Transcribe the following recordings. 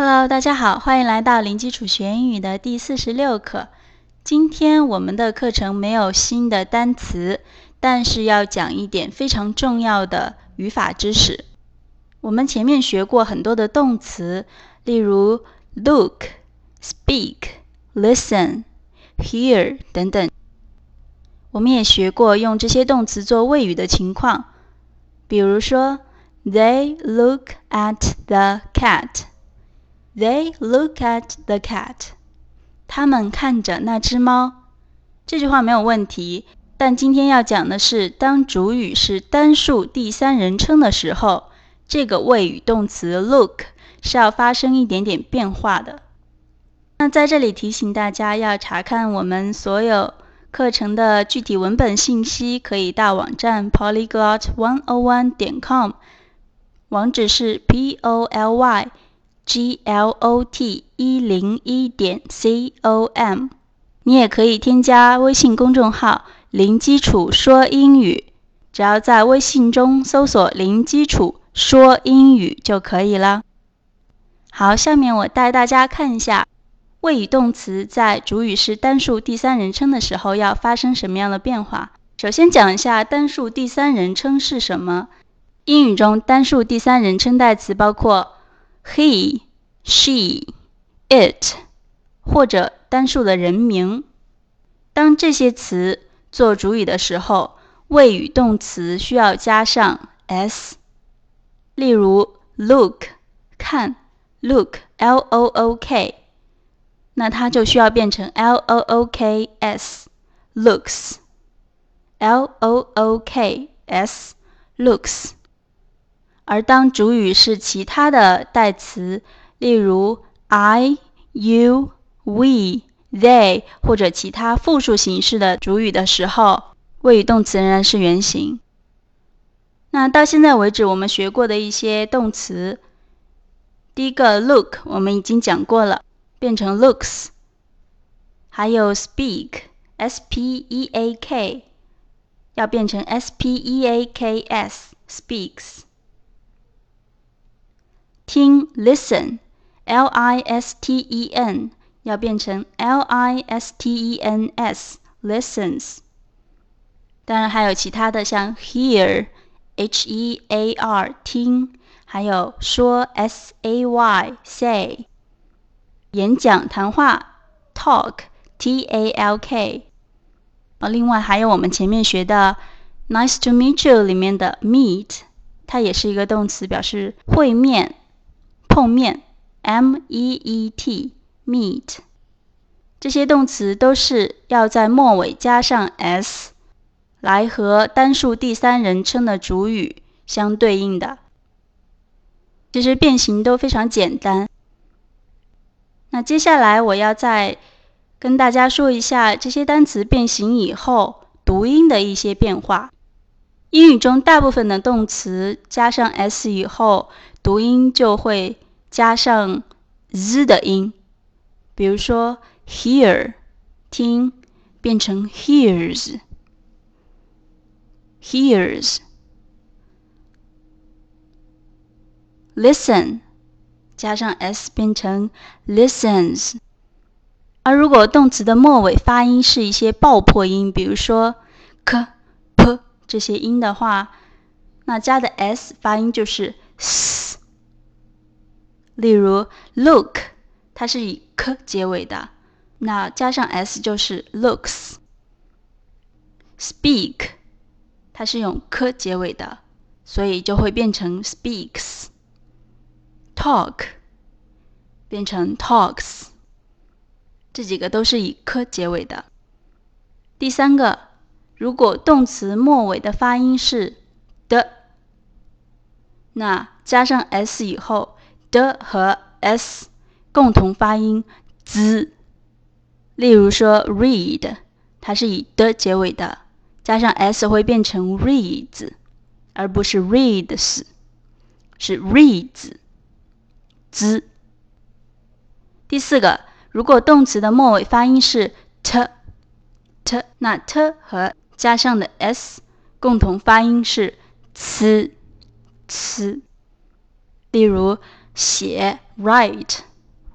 Hello，大家好，欢迎来到零基础学英语的第四十六课。今天我们的课程没有新的单词，但是要讲一点非常重要的语法知识。我们前面学过很多的动词，例如 look、speak、listen、hear 等等。我们也学过用这些动词做谓语的情况，比如说 They look at the cat。They look at the cat. 他们看着那只猫。这句话没有问题，但今天要讲的是，当主语是单数第三人称的时候，这个谓语动词 look 是要发生一点点变化的。那在这里提醒大家，要查看我们所有课程的具体文本信息，可以到网站 polyglot one o one 点 com，网址是 p o l y。G l o t 一零一点 c o m，你也可以添加微信公众号“零基础说英语”，只要在微信中搜索“零基础说英语”就可以了。好，下面我带大家看一下谓语动词在主语是单数第三人称的时候要发生什么样的变化。首先讲一下单数第三人称是什么。英语中单数第三人称代词包括。he、she、it，或者单数的人名。当这些词做主语的时候，谓语动词需要加上 s。例如，look 看，look，l o o k，那它就需要变成 l o o k s，looks，l o o k s，looks。而当主语是其他的代词，例如 I、You、We、They 或者其他复数形式的主语的时候，谓语动词仍然是原形。那到现在为止，我们学过的一些动词，第一个 Look 我们已经讲过了，变成 Looks。还有 Speak，S P E A K，要变成 S P E A K S，Speaks。听，listen，l i s t e n 要变成 l i s t e n s，listens。当然还有其他的，像 hear，h e a r 听，还有说 s a y say。演讲、谈话，talk，t a l k。啊，另外还有我们前面学的 nice to meet you 里面的 meet，它也是一个动词，表示会面。碰面，m e e t，meet，这些动词都是要在末尾加上 s，来和单数第三人称的主语相对应的。其实变形都非常简单。那接下来我要再跟大家说一下这些单词变形以后读音的一些变化。英语中大部分的动词加上 s 以后，读音就会。加上 z 的音，比如说 hear 听变成 hears hears listen 加上 s 变成 listens。而如果动词的末尾发音是一些爆破音，比如说 k p 这些音的话，那加的 s 发音就是 s。例如，look，它是以 k 结尾的，那加上 s 就是 looks。speak，它是用 k 结尾的，所以就会变成 speaks。talk，变成 talks。这几个都是以 k 结尾的。第三个，如果动词末尾的发音是的，那加上 s 以后。的和 s 共同发音 z，例如说 read，它是以的结尾的，加上 s 会变成 reads，而不是 reads，是 reads z。第四个，如果动词的末尾发音是 t t，那 t 和加上的 s 共同发音是 c c，例如。写 write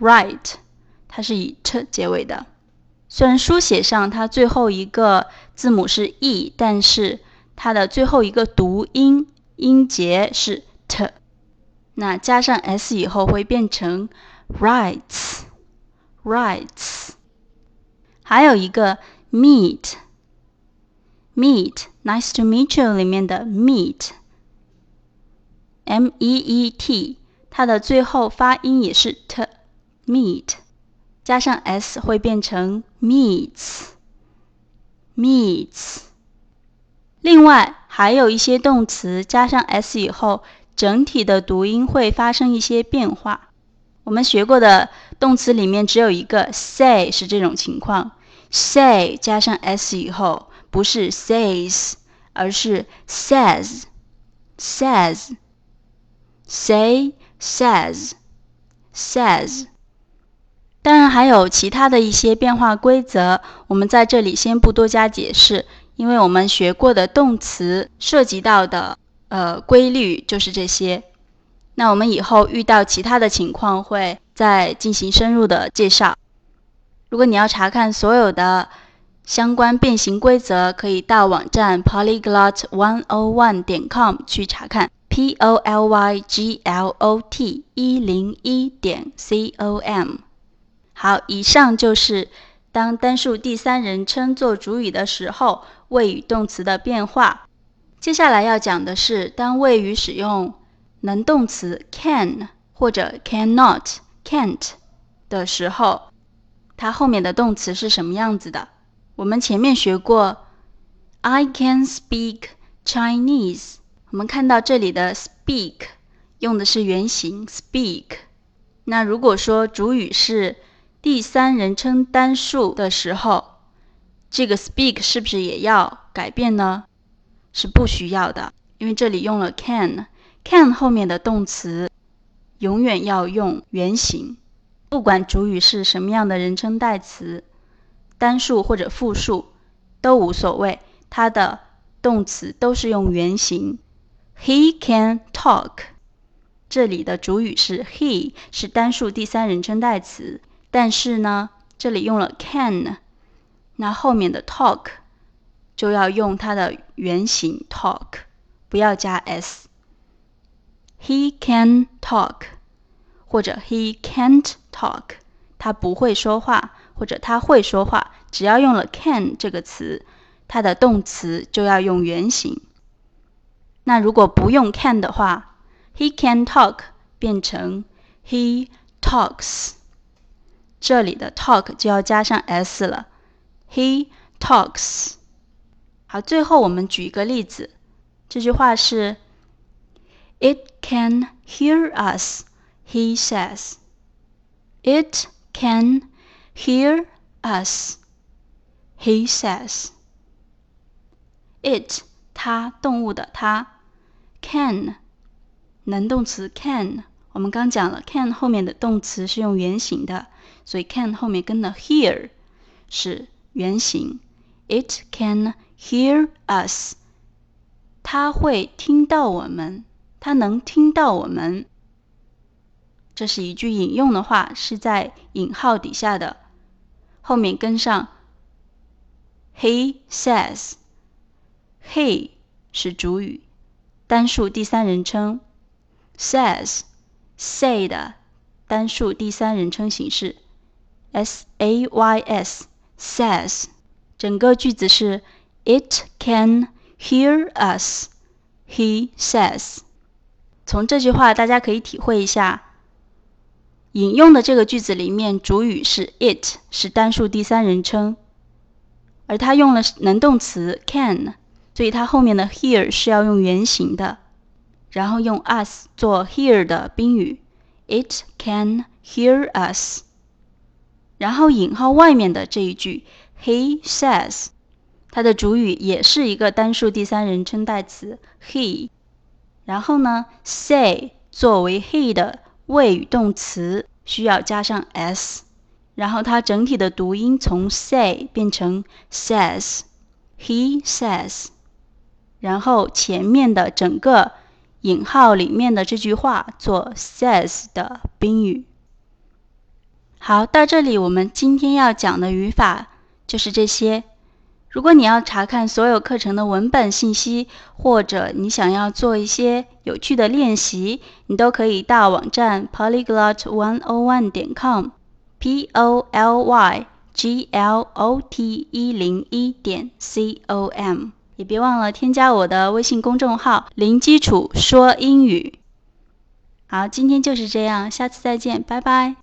right，它是以 t 结尾的。虽然书写上它最后一个字母是 e，但是它的最后一个读音音节是 t，那加上 s 以后会变成 writes，writes。还有一个 meet，meet，nice to meet you 里面的 meet，m e e t，它的最后发音也是 t，meet，加上 s 会变成 meets，meets。另外还有一些动词加上 s 以后，整体的读音会发生一些变化。我们学过的动词里面只有一个 say 是这种情况。say 加上 s 以后，不是 says，而是 says，says，say says，says，当然还有其他的一些变化规则，我们在这里先不多加解释，因为我们学过的动词涉及到的呃规律就是这些。那我们以后遇到其他的情况会再进行深入的介绍。如果你要查看所有的相关变形规则，可以到网站 polyglot one o one 点 com 去查看 p o l y g l o t 一零一点 c o m。好，以上就是当单数第三人称做主语的时候，谓语动词的变化。接下来要讲的是，当谓语使用能动词 can 或者 cannot can't 的时候。它后面的动词是什么样子的？我们前面学过，I can speak Chinese。我们看到这里的 speak 用的是原形 speak。那如果说主语是第三人称单数的时候，这个 speak 是不是也要改变呢？是不需要的，因为这里用了 can。can 后面的动词永远要用原形。不管主语是什么样的人称代词，单数或者复数都无所谓，它的动词都是用原形。He can talk。这里的主语是 he，是单数第三人称代词，但是呢，这里用了 can，那后面的 talk 就要用它的原形 talk，不要加 s。He can talk。或者 he can't talk，他不会说话，或者他会说话，只要用了 can 这个词，它的动词就要用原形。那如果不用 can 的话，he can talk 变成 he talks，这里的 talk 就要加上 s 了，he talks。好，最后我们举一个例子，这句话是 It can hear us。He says, "It can hear us." He says, "It" 它动物的它，can 能动词 can，我们刚讲了 can 后面的动词是用原形的，所以 can 后面跟的 hear 是原形。It can hear us，它会听到我们，它能听到我们。这是一句引用的话，是在引号底下的，后面跟上 he says。he 是主语，单数第三人称；says say 的单数第三人称形式，s a y s says。整个句子是 It can hear us. He says。从这句话，大家可以体会一下。引用的这个句子里面，主语是 it，是单数第三人称，而它用了能动词 can，所以它后面的 hear 是要用原形的，然后用 us 做 hear 的宾语，it can hear us。然后引号外面的这一句 he says，它的主语也是一个单数第三人称代词 he，然后呢 say 作为 he 的。谓语动词需要加上 s，然后它整体的读音从 say 变成 says，he says，然后前面的整个引号里面的这句话做 says 的宾语。好，到这里我们今天要讲的语法就是这些。如果你要查看所有课程的文本信息，或者你想要做一些有趣的练习，你都可以到网站 polyglot one o one 点 com，p o l y g l o t 一零一点 c o m，也别忘了添加我的微信公众号“零基础说英语”。好，今天就是这样，下次再见，拜拜。